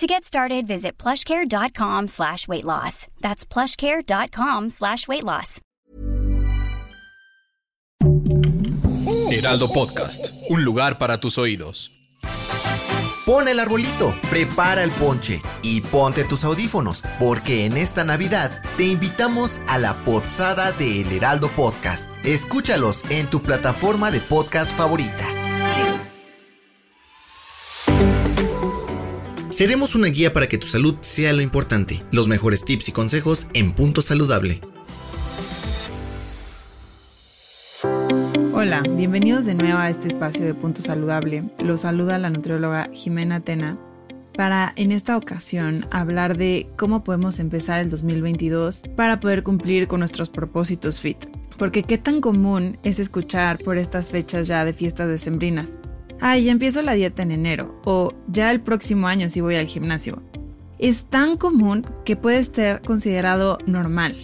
To get started, visit plushcare.com slash weight loss. That's plushcare.com slash weight loss. Heraldo Podcast, un lugar para tus oídos. Pon el arbolito, prepara el ponche y ponte tus audífonos, porque en esta Navidad te invitamos a la pozada de El Heraldo Podcast. Escúchalos en tu plataforma de podcast favorita. Seremos una guía para que tu salud sea lo importante. Los mejores tips y consejos en Punto Saludable. Hola, bienvenidos de nuevo a este espacio de Punto Saludable. Los saluda la nutrióloga Jimena Tena para en esta ocasión hablar de cómo podemos empezar el 2022 para poder cumplir con nuestros propósitos fit. Porque qué tan común es escuchar por estas fechas ya de fiestas decembrinas ay, ya empiezo la dieta en enero o ya el próximo año si voy al gimnasio. Es tan común que puede ser considerado normal.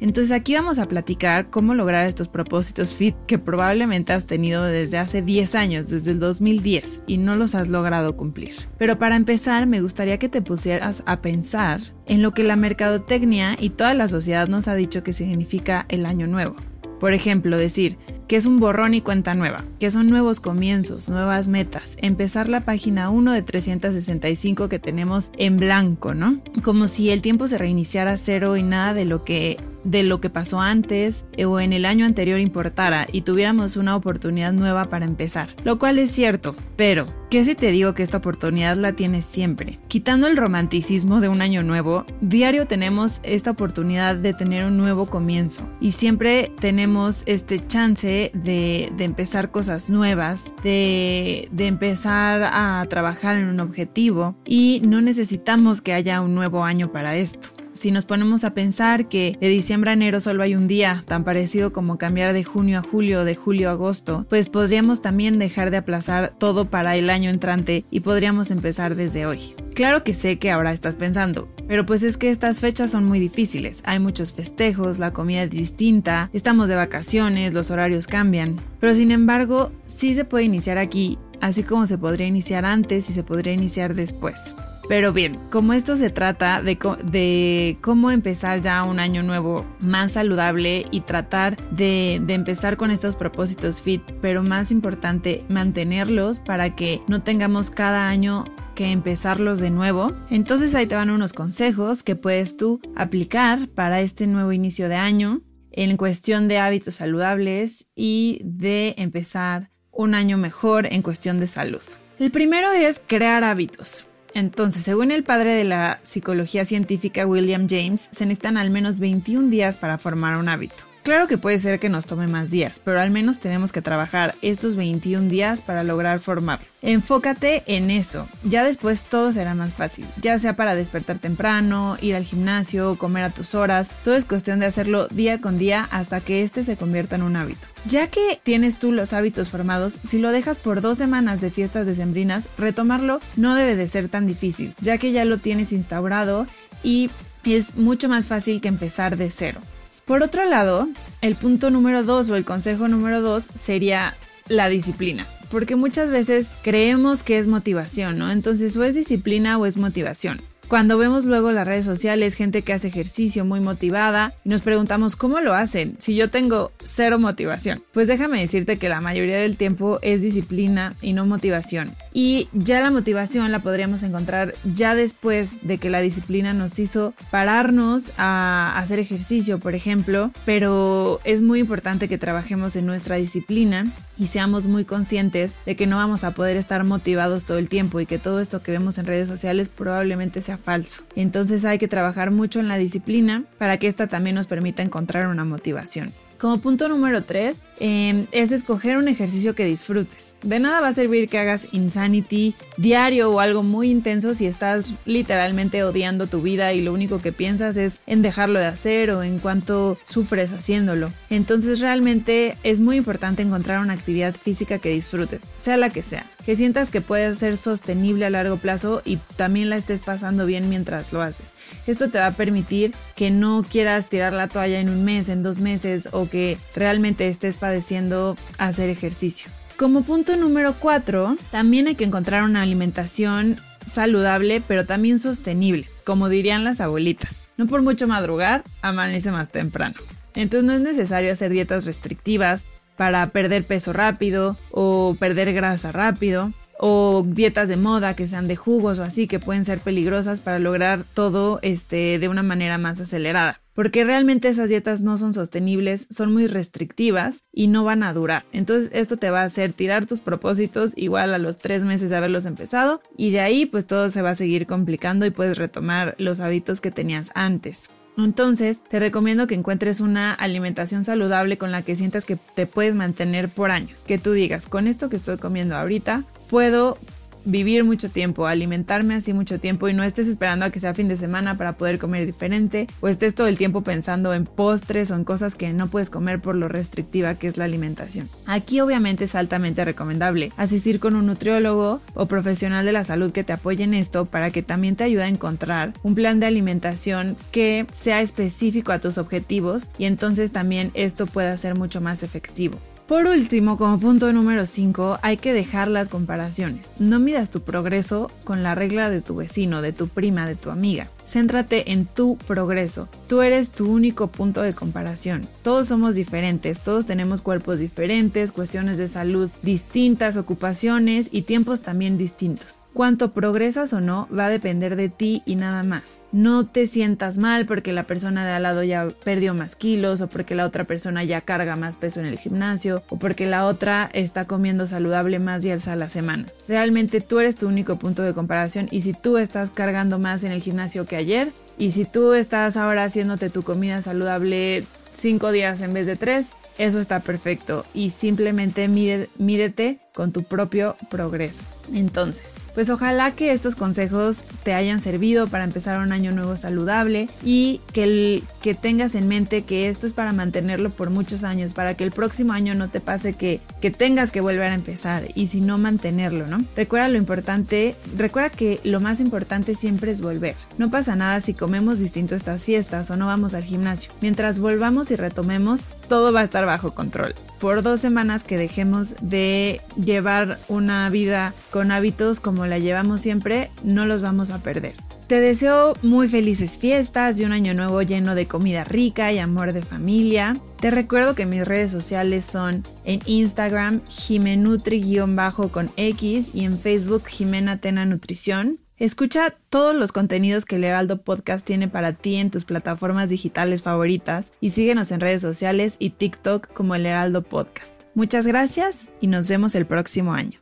Entonces aquí vamos a platicar cómo lograr estos propósitos fit que probablemente has tenido desde hace 10 años, desde el 2010, y no los has logrado cumplir. Pero para empezar me gustaría que te pusieras a pensar en lo que la mercadotecnia y toda la sociedad nos ha dicho que significa el año nuevo. Por ejemplo, decir que es un borrón y cuenta nueva, que son nuevos comienzos, nuevas metas, empezar la página 1 de 365 que tenemos en blanco, ¿no? Como si el tiempo se reiniciara cero y nada de lo que de lo que pasó antes eh, o en el año anterior importara y tuviéramos una oportunidad nueva para empezar. Lo cual es cierto, pero ¿qué si te digo que esta oportunidad la tienes siempre? Quitando el romanticismo de un año nuevo, diario tenemos esta oportunidad de tener un nuevo comienzo y siempre tenemos este chance de, empezar cosas nuevas, de empezar a trabajar en un objetivo y no necesitamos que haya un nuevo año para esto. Si nos ponemos a pensar que de diciembre a enero solo hay un día, tan parecido como cambiar de junio a julio o de julio a agosto, pues podríamos también dejar de aplazar todo para el año entrante y podríamos empezar desde hoy. Claro que sé que ahora estás pensando, pero pues es que estas fechas son muy difíciles. Hay muchos festejos, la comida es distinta, estamos de vacaciones, los horarios cambian. Pero sin embargo, sí se puede iniciar aquí, así como se podría iniciar antes y se podría iniciar después. Pero bien, como esto se trata de, cómo empezar ya un año nuevo más saludable y tratar de, de, empezar con estos propósitos fit, pero más importante, mantenerlos para que no tengamos cada año que empezarlos de nuevo. Entonces ahí te van unos consejos que puedes tú aplicar para este nuevo inicio de año en cuestión de hábitos saludables y de empezar un año mejor en cuestión de salud. El primero es crear hábitos. Entonces, según el padre de la psicología científica William James, se necesitan al menos 21 días para formar un hábito. Claro que puede ser que nos tome más días, pero al menos tenemos que trabajar estos 21 días para lograr formarlo. Enfócate en eso, ya después todo será más fácil, ya sea para despertar temprano, ir al gimnasio, comer a tus horas, todo es cuestión de hacerlo día con día hasta que este se convierta en un hábito. Ya que tienes tú los hábitos formados, si lo dejas por dos semanas de fiestas decembrinas, retomarlo no debe de ser tan difícil, ya que ya lo tienes instaurado y es mucho más fácil que empezar de cero. Por otro lado, el punto número dos o el consejo número dos sería la disciplina. Porque muchas veces creemos que es motivación, ¿no? Entonces o es disciplina o es motivación. Cuando vemos luego las redes sociales, gente que hace ejercicio muy motivada, y nos preguntamos cómo lo hacen si yo tengo cero motivación. Pues déjame decirte que la mayoría del tiempo es disciplina y no motivación. Y ya la motivación la podríamos encontrar ya después de que la disciplina nos hizo pararnos a hacer ejercicio, por ejemplo, pero es muy importante que trabajemos en nuestra disciplina y seamos muy conscientes de que no vamos a poder estar motivados todo el tiempo y que todo esto que vemos en redes sociales probablemente sea falso. Entonces hay que trabajar mucho en la disciplina para que esta también nos permita encontrar una motivación. Como punto número 3 em, es escoger un ejercicio que disfrutes. De nada va a servir que hagas insanity diario o algo muy intenso si estás literalmente odiando tu vida y lo único que piensas es en dejarlo de hacer o en cuanto sufres haciéndolo. Entonces realmente es muy importante encontrar una actividad física que disfrutes, sea la que sea. Que sientas que puede ser sostenible a largo plazo y también la estés pasando bien mientras lo haces. Esto te va a permitir que no quieras tirar la toalla en un mes, en dos meses o que realmente estés padeciendo hacer ejercicio. Como punto número 4, también hay que encontrar una alimentación saludable pero también sostenible, como dirían las abuelitas. No por mucho madrugar, amanece más temprano. Entonces no es necesario hacer dietas restrictivas para perder peso rápido o perder grasa rápido o dietas de moda que sean de jugos o así que pueden ser peligrosas para lograr todo este de una manera más acelerada porque realmente esas dietas no son sostenibles, son muy restrictivas y no van a durar. Entonces esto te va a hacer tirar tus propósitos igual a los tres meses de haberlos empezado y de ahí pues todo se va a seguir complicando y puedes retomar los hábitos que tenías antes. Entonces, te recomiendo que encuentres una alimentación saludable con la que sientas que te puedes mantener por años. Que tú digas, con esto que estoy comiendo ahorita, puedo vivir mucho tiempo, alimentarme así mucho tiempo y no estés esperando a que sea fin de semana para poder comer diferente o estés todo el tiempo pensando en postres o en cosas que no puedes comer por lo restrictiva que es la alimentación. Aquí obviamente es altamente recomendable asistir con un nutriólogo o profesional de la salud que te apoye en esto para que también te ayude a encontrar un plan de alimentación que sea específico a tus objetivos y entonces también esto pueda ser mucho más efectivo. Por último, como punto número 5, hay que dejar las comparaciones. No midas tu progreso con la regla de tu vecino, de tu prima, de tu amiga. Céntrate en tu progreso. Tú eres tu único punto de comparación. Todos somos diferentes, todos tenemos cuerpos diferentes, cuestiones de salud distintas, ocupaciones y tiempos también distintos. Cuánto progresas o no va a depender de ti y nada más. No te sientas mal porque la persona de al lado ya perdió más kilos o porque la otra persona ya carga más peso en el gimnasio o porque la otra está comiendo saludable más días a la semana. Realmente tú eres tu único punto de comparación y si tú estás cargando más en el gimnasio que ayer. Y si tú estás ahora haciéndote tu comida saludable cinco días en vez de tres, eso está perfecto. Y simplemente mídete con tu propio progreso. Entonces, pues ojalá que estos consejos te hayan servido para empezar un año nuevo saludable y que, que tengas en mente que esto es para mantenerlo por muchos años, para que el próximo año no te pase que, que tengas que volver a empezar y si no mantenerlo, ¿no? Recuerda lo importante, recuerda que lo más importante siempre es volver. No pasa nada si comemos distinto estas fiestas o no vamos al gimnasio. Mientras volvamos y retomemos, todo va a estar bajo control. Por dos semanas que dejemos de llevar una vida con hábitos como la llevamos siempre, no los vamos a perder. Te deseo muy felices fiestas y un año nuevo lleno de comida rica y amor de familia. Te recuerdo que mis redes sociales son en Instagram jimenutri-con X y en Facebook Jimena Tena Nutrición. Escucha todos los contenidos que el Heraldo Podcast tiene para ti en tus plataformas digitales favoritas y síguenos en redes sociales y TikTok como el Heraldo Podcast. Muchas gracias y nos vemos el próximo año.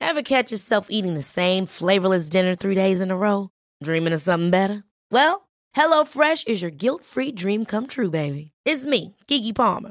Ever catch yourself eating the same flavorless dinner three days in a row? Dreaming of something better? Well, HelloFresh is your guilt-free dream come true, baby. It's me, Kiki Palmer.